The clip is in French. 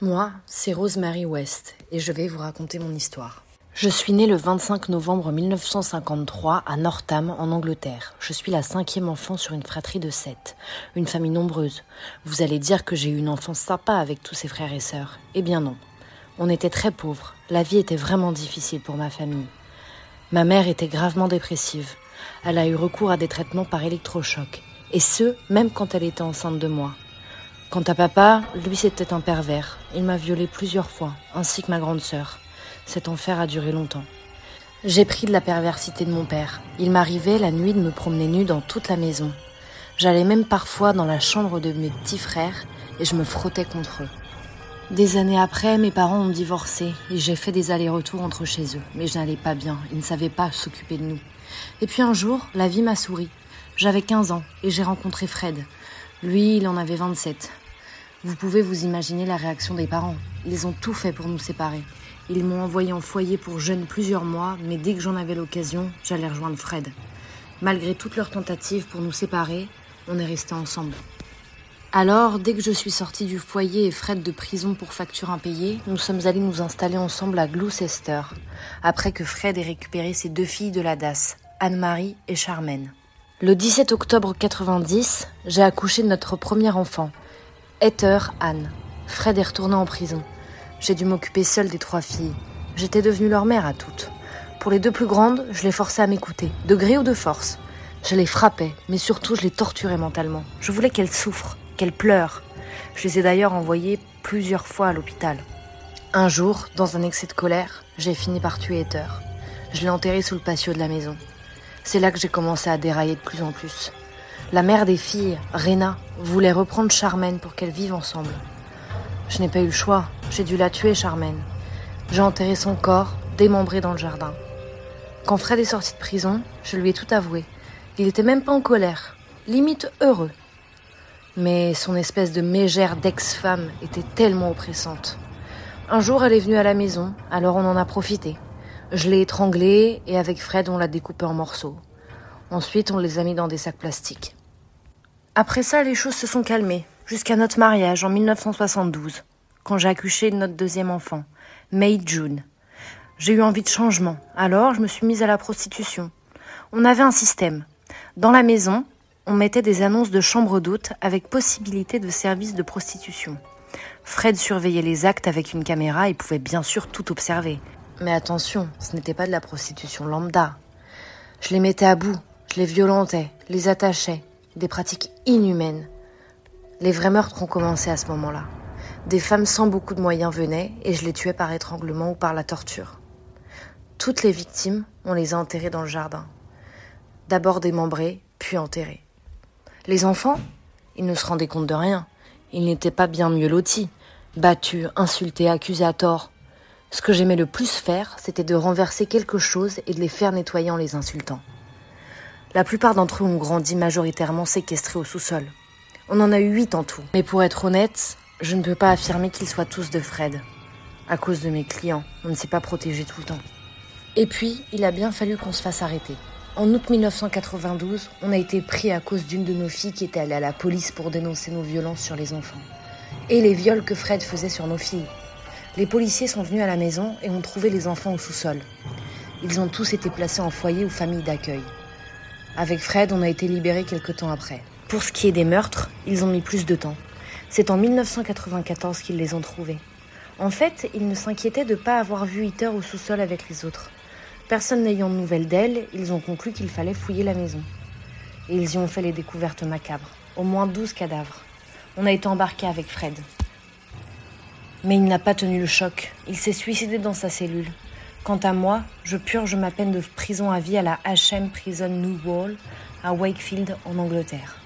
Moi, c'est Rosemary West et je vais vous raconter mon histoire. Je suis née le 25 novembre 1953 à Northam, en Angleterre. Je suis la cinquième enfant sur une fratrie de sept, une famille nombreuse. Vous allez dire que j'ai eu une enfance sympa avec tous ses frères et sœurs. Eh bien non. On était très pauvres. La vie était vraiment difficile pour ma famille. Ma mère était gravement dépressive. Elle a eu recours à des traitements par électrochoc. Et ce, même quand elle était enceinte de moi. Quant à papa, lui c'était un pervers. Il m'a violée plusieurs fois, ainsi que ma grande sœur. Cet enfer a duré longtemps. J'ai pris de la perversité de mon père. Il m'arrivait la nuit de me promener nue dans toute la maison. J'allais même parfois dans la chambre de mes petits frères et je me frottais contre eux. Des années après, mes parents ont divorcé et j'ai fait des allers-retours entre chez eux. Mais je n'allais pas bien, ils ne savaient pas s'occuper de nous. Et puis un jour, la vie m'a souri. J'avais 15 ans et j'ai rencontré Fred. Lui, il en avait 27. Vous pouvez vous imaginer la réaction des parents. Ils ont tout fait pour nous séparer. Ils m'ont envoyé en foyer pour jeunes plusieurs mois, mais dès que j'en avais l'occasion, j'allais rejoindre Fred. Malgré toutes leurs tentatives pour nous séparer, on est restés ensemble. Alors, dès que je suis sortie du foyer et Fred de prison pour facture impayée, nous sommes allés nous installer ensemble à Gloucester, après que Fred ait récupéré ses deux filles de la DAS, Anne-Marie et Charmaine. Le 17 octobre 90, j'ai accouché de notre premier enfant, Heather Anne. Fred est retourné en prison. J'ai dû m'occuper seule des trois filles. J'étais devenue leur mère à toutes. Pour les deux plus grandes, je les forçais à m'écouter, de gré ou de force. Je les frappais, mais surtout je les torturais mentalement. Je voulais qu'elles souffrent, qu'elles pleurent. Je les ai d'ailleurs envoyées plusieurs fois à l'hôpital. Un jour, dans un excès de colère, j'ai fini par tuer Heather. Je l'ai enterrée sous le patio de la maison. C'est là que j'ai commencé à dérailler de plus en plus. La mère des filles, Rena, voulait reprendre Charmaine pour qu'elles vivent ensemble. Je n'ai pas eu le choix. J'ai dû la tuer, Charmaine. J'ai enterré son corps, démembré dans le jardin. Quand Fred est sorti de prison, je lui ai tout avoué. Il était même pas en colère, limite heureux. Mais son espèce de mégère d'ex-femme était tellement oppressante. Un jour, elle est venue à la maison, alors on en a profité. Je l'ai étranglée et avec Fred, on l'a découpée en morceaux. Ensuite, on les a mis dans des sacs plastiques. Après ça, les choses se sont calmées jusqu'à notre mariage en 1972, quand j'ai accouché de notre deuxième enfant, May June. J'ai eu envie de changement, alors je me suis mise à la prostitution. On avait un système. Dans la maison, on mettait des annonces de chambres d'hôtes avec possibilité de services de prostitution. Fred surveillait les actes avec une caméra et pouvait bien sûr tout observer. Mais attention, ce n'était pas de la prostitution lambda. Je les mettais à bout, je les violentais, les attachais, des pratiques inhumaines. Les vrais meurtres ont commencé à ce moment-là. Des femmes sans beaucoup de moyens venaient et je les tuais par étranglement ou par la torture. Toutes les victimes, on les a enterrées dans le jardin. D'abord démembrées, puis enterrées. Les enfants, ils ne se rendaient compte de rien. Ils n'étaient pas bien mieux lotis. Battus, insultés, accusés à tort. Ce que j'aimais le plus faire, c'était de renverser quelque chose et de les faire nettoyer en les insultant. La plupart d'entre eux ont grandi majoritairement séquestrés au sous-sol. On en a eu huit en tout. Mais pour être honnête, je ne peux pas affirmer qu'ils soient tous de Fred. À cause de mes clients, on ne s'est pas protégé tout le temps. Et puis, il a bien fallu qu'on se fasse arrêter. En août 1992, on a été pris à cause d'une de nos filles qui était allée à la police pour dénoncer nos violences sur les enfants. Et les viols que Fred faisait sur nos filles. Les policiers sont venus à la maison et ont trouvé les enfants au sous-sol. Ils ont tous été placés en foyer ou famille d'accueil. Avec Fred, on a été libérés quelque temps après. Pour ce qui est des meurtres, ils ont mis plus de temps. C'est en 1994 qu'ils les ont trouvés. En fait, ils ne s'inquiétaient de ne pas avoir vu Heather au sous-sol avec les autres. Personne n'ayant de nouvelles d'elle, ils ont conclu qu'il fallait fouiller la maison. Et ils y ont fait les découvertes macabres. Au moins 12 cadavres. On a été embarqués avec Fred. Mais il n'a pas tenu le choc. Il s'est suicidé dans sa cellule. Quant à moi, je purge ma peine de prison à vie à la HM Prison New Wall à Wakefield en Angleterre.